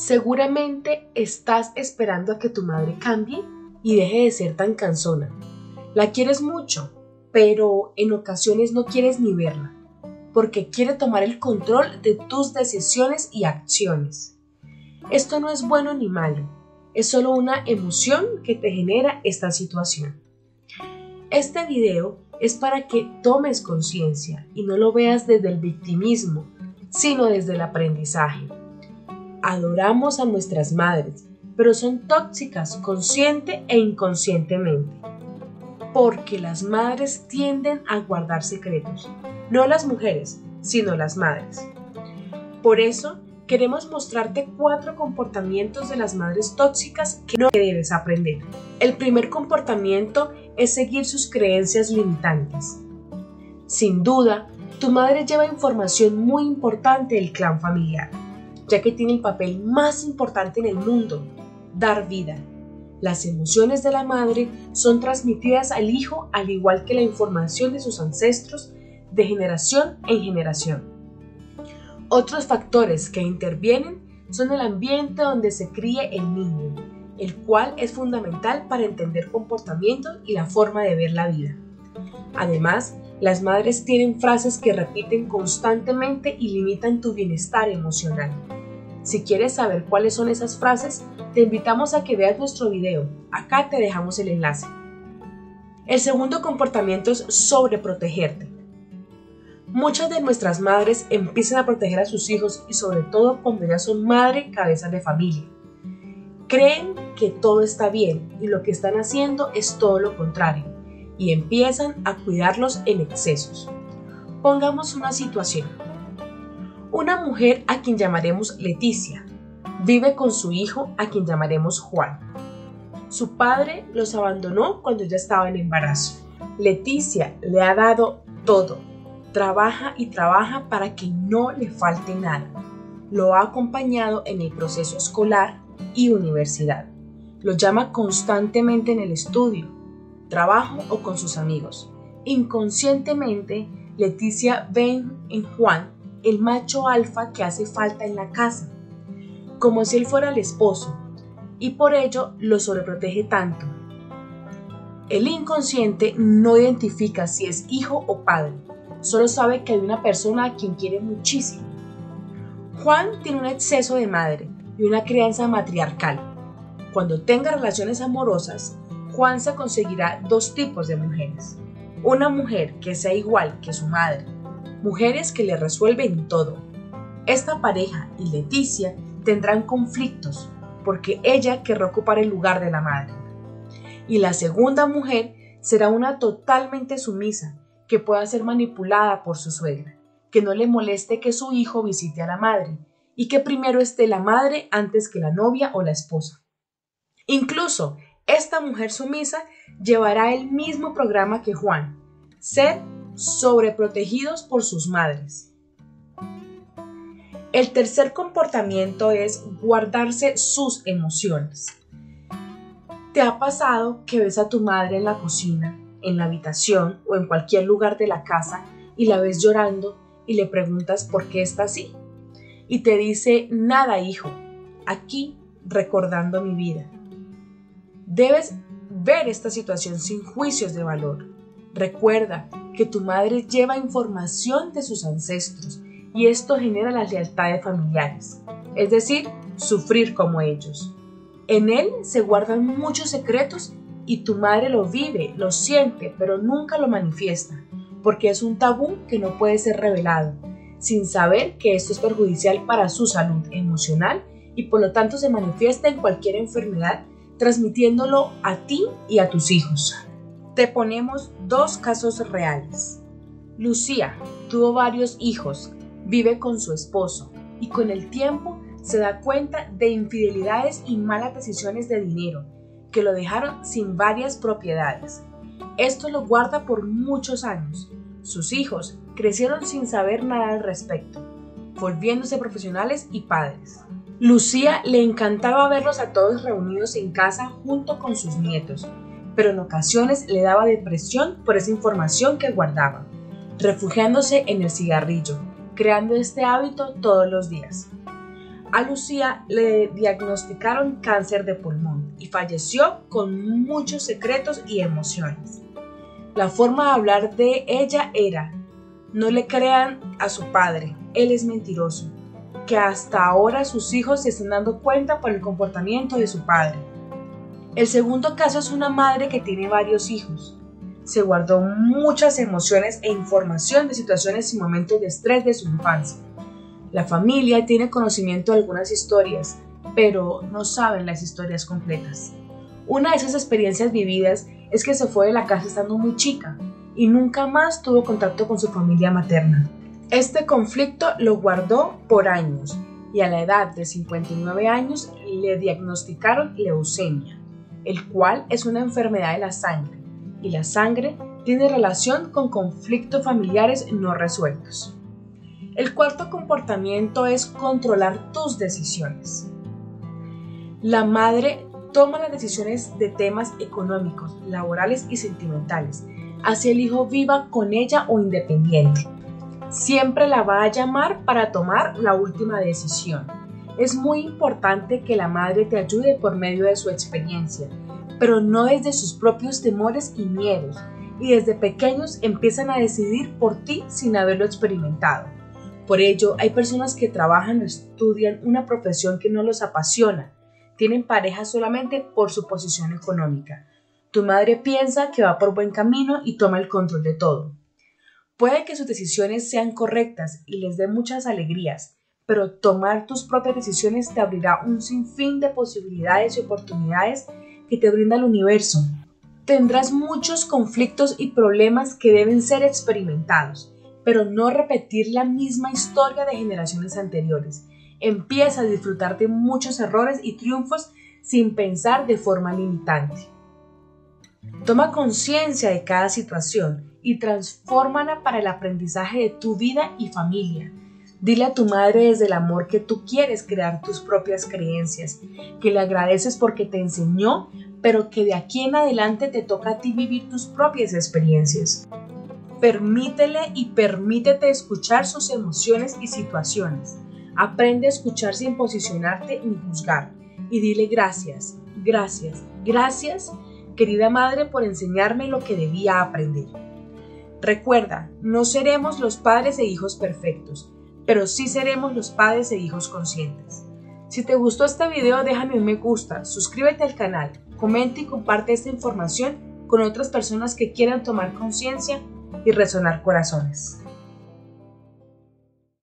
Seguramente estás esperando a que tu madre cambie y deje de ser tan cansona. La quieres mucho, pero en ocasiones no quieres ni verla, porque quiere tomar el control de tus decisiones y acciones. Esto no es bueno ni malo, es solo una emoción que te genera esta situación. Este video es para que tomes conciencia y no lo veas desde el victimismo, sino desde el aprendizaje adoramos a nuestras madres, pero son tóxicas consciente e inconscientemente. Porque las madres tienden a guardar secretos, no las mujeres, sino las madres. Por eso, queremos mostrarte cuatro comportamientos de las madres tóxicas que no debes aprender. El primer comportamiento es seguir sus creencias limitantes. Sin duda, tu madre lleva información muy importante del clan familiar ya que tiene el papel más importante en el mundo, dar vida. Las emociones de la madre son transmitidas al hijo al igual que la información de sus ancestros de generación en generación. Otros factores que intervienen son el ambiente donde se críe el niño, el cual es fundamental para entender comportamiento y la forma de ver la vida. Además, las madres tienen frases que repiten constantemente y limitan tu bienestar emocional. Si quieres saber cuáles son esas frases, te invitamos a que veas nuestro video. Acá te dejamos el enlace. El segundo comportamiento es sobreprotegerte. Muchas de nuestras madres empiezan a proteger a sus hijos y sobre todo cuando ya son madre cabezas de familia. Creen que todo está bien y lo que están haciendo es todo lo contrario y empiezan a cuidarlos en excesos. Pongamos una situación. Una mujer a quien llamaremos Leticia vive con su hijo a quien llamaremos Juan. Su padre los abandonó cuando ya estaba en embarazo. Leticia le ha dado todo. Trabaja y trabaja para que no le falte nada. Lo ha acompañado en el proceso escolar y universidad. Lo llama constantemente en el estudio, trabajo o con sus amigos. Inconscientemente, Leticia ve en Juan el macho alfa que hace falta en la casa, como si él fuera el esposo, y por ello lo sobreprotege tanto. El inconsciente no identifica si es hijo o padre, solo sabe que hay una persona a quien quiere muchísimo. Juan tiene un exceso de madre y una crianza matriarcal. Cuando tenga relaciones amorosas, Juan se conseguirá dos tipos de mujeres. Una mujer que sea igual que su madre mujeres que le resuelven todo. Esta pareja y Leticia tendrán conflictos porque ella querrá ocupar el lugar de la madre. Y la segunda mujer será una totalmente sumisa que pueda ser manipulada por su suegra, que no le moleste que su hijo visite a la madre y que primero esté la madre antes que la novia o la esposa. Incluso esta mujer sumisa llevará el mismo programa que Juan, ser sobreprotegidos por sus madres. El tercer comportamiento es guardarse sus emociones. ¿Te ha pasado que ves a tu madre en la cocina, en la habitación o en cualquier lugar de la casa y la ves llorando y le preguntas por qué está así? Y te dice, nada hijo, aquí recordando mi vida. Debes ver esta situación sin juicios de valor. Recuerda que tu madre lleva información de sus ancestros y esto genera las lealtades familiares, es decir, sufrir como ellos. En él se guardan muchos secretos y tu madre lo vive, lo siente, pero nunca lo manifiesta, porque es un tabú que no puede ser revelado, sin saber que esto es perjudicial para su salud emocional y por lo tanto se manifiesta en cualquier enfermedad, transmitiéndolo a ti y a tus hijos. Te ponemos dos casos reales. Lucía tuvo varios hijos, vive con su esposo y con el tiempo se da cuenta de infidelidades y malas decisiones de dinero que lo dejaron sin varias propiedades. Esto lo guarda por muchos años. Sus hijos crecieron sin saber nada al respecto, volviéndose profesionales y padres. Lucía le encantaba verlos a todos reunidos en casa junto con sus nietos, pero en ocasiones le daba depresión por esa información que guardaba, refugiándose en el cigarrillo, creando este hábito todos los días. A Lucía le diagnosticaron cáncer de pulmón y falleció con muchos secretos y emociones. La forma de hablar de ella era, no le crean a su padre, él es mentiroso, que hasta ahora sus hijos se están dando cuenta por el comportamiento de su padre. El segundo caso es una madre que tiene varios hijos. Se guardó muchas emociones e información de situaciones y momentos de estrés de su infancia la familia tiene conocimiento de algunas historias, pero no saben las historias completas. Una de esas experiencias vividas es que se fue de la casa estando muy chica y nunca más tuvo contacto con su familia materna. Este conflicto lo guardó por años y a la edad de 59 años le diagnosticaron leucemia, el cual es una enfermedad de la sangre y la sangre tiene relación con conflictos familiares no resueltos. El cuarto comportamiento es controlar tus decisiones. La madre toma las decisiones de temas económicos, laborales y sentimentales, así el hijo viva con ella o independiente. Siempre la va a llamar para tomar la última decisión. Es muy importante que la madre te ayude por medio de su experiencia, pero no desde sus propios temores y miedos, y desde pequeños empiezan a decidir por ti sin haberlo experimentado. Por ello, hay personas que trabajan o estudian una profesión que no los apasiona. Tienen pareja solamente por su posición económica. Tu madre piensa que va por buen camino y toma el control de todo. Puede que sus decisiones sean correctas y les dé muchas alegrías, pero tomar tus propias decisiones te abrirá un sinfín de posibilidades y oportunidades que te brinda el universo. Tendrás muchos conflictos y problemas que deben ser experimentados pero no repetir la misma historia de generaciones anteriores. Empieza a disfrutar de muchos errores y triunfos sin pensar de forma limitante. Toma conciencia de cada situación y transfórmala para el aprendizaje de tu vida y familia. Dile a tu madre desde el amor que tú quieres crear tus propias creencias, que le agradeces porque te enseñó, pero que de aquí en adelante te toca a ti vivir tus propias experiencias. Permítele y permítete escuchar sus emociones y situaciones. Aprende a escuchar sin posicionarte ni juzgar. Y dile gracias, gracias, gracias, querida madre, por enseñarme lo que debía aprender. Recuerda, no seremos los padres e hijos perfectos, pero sí seremos los padres e hijos conscientes. Si te gustó este video, déjame un me gusta, suscríbete al canal, comenta y comparte esta información con otras personas que quieran tomar conciencia y resonar corazones.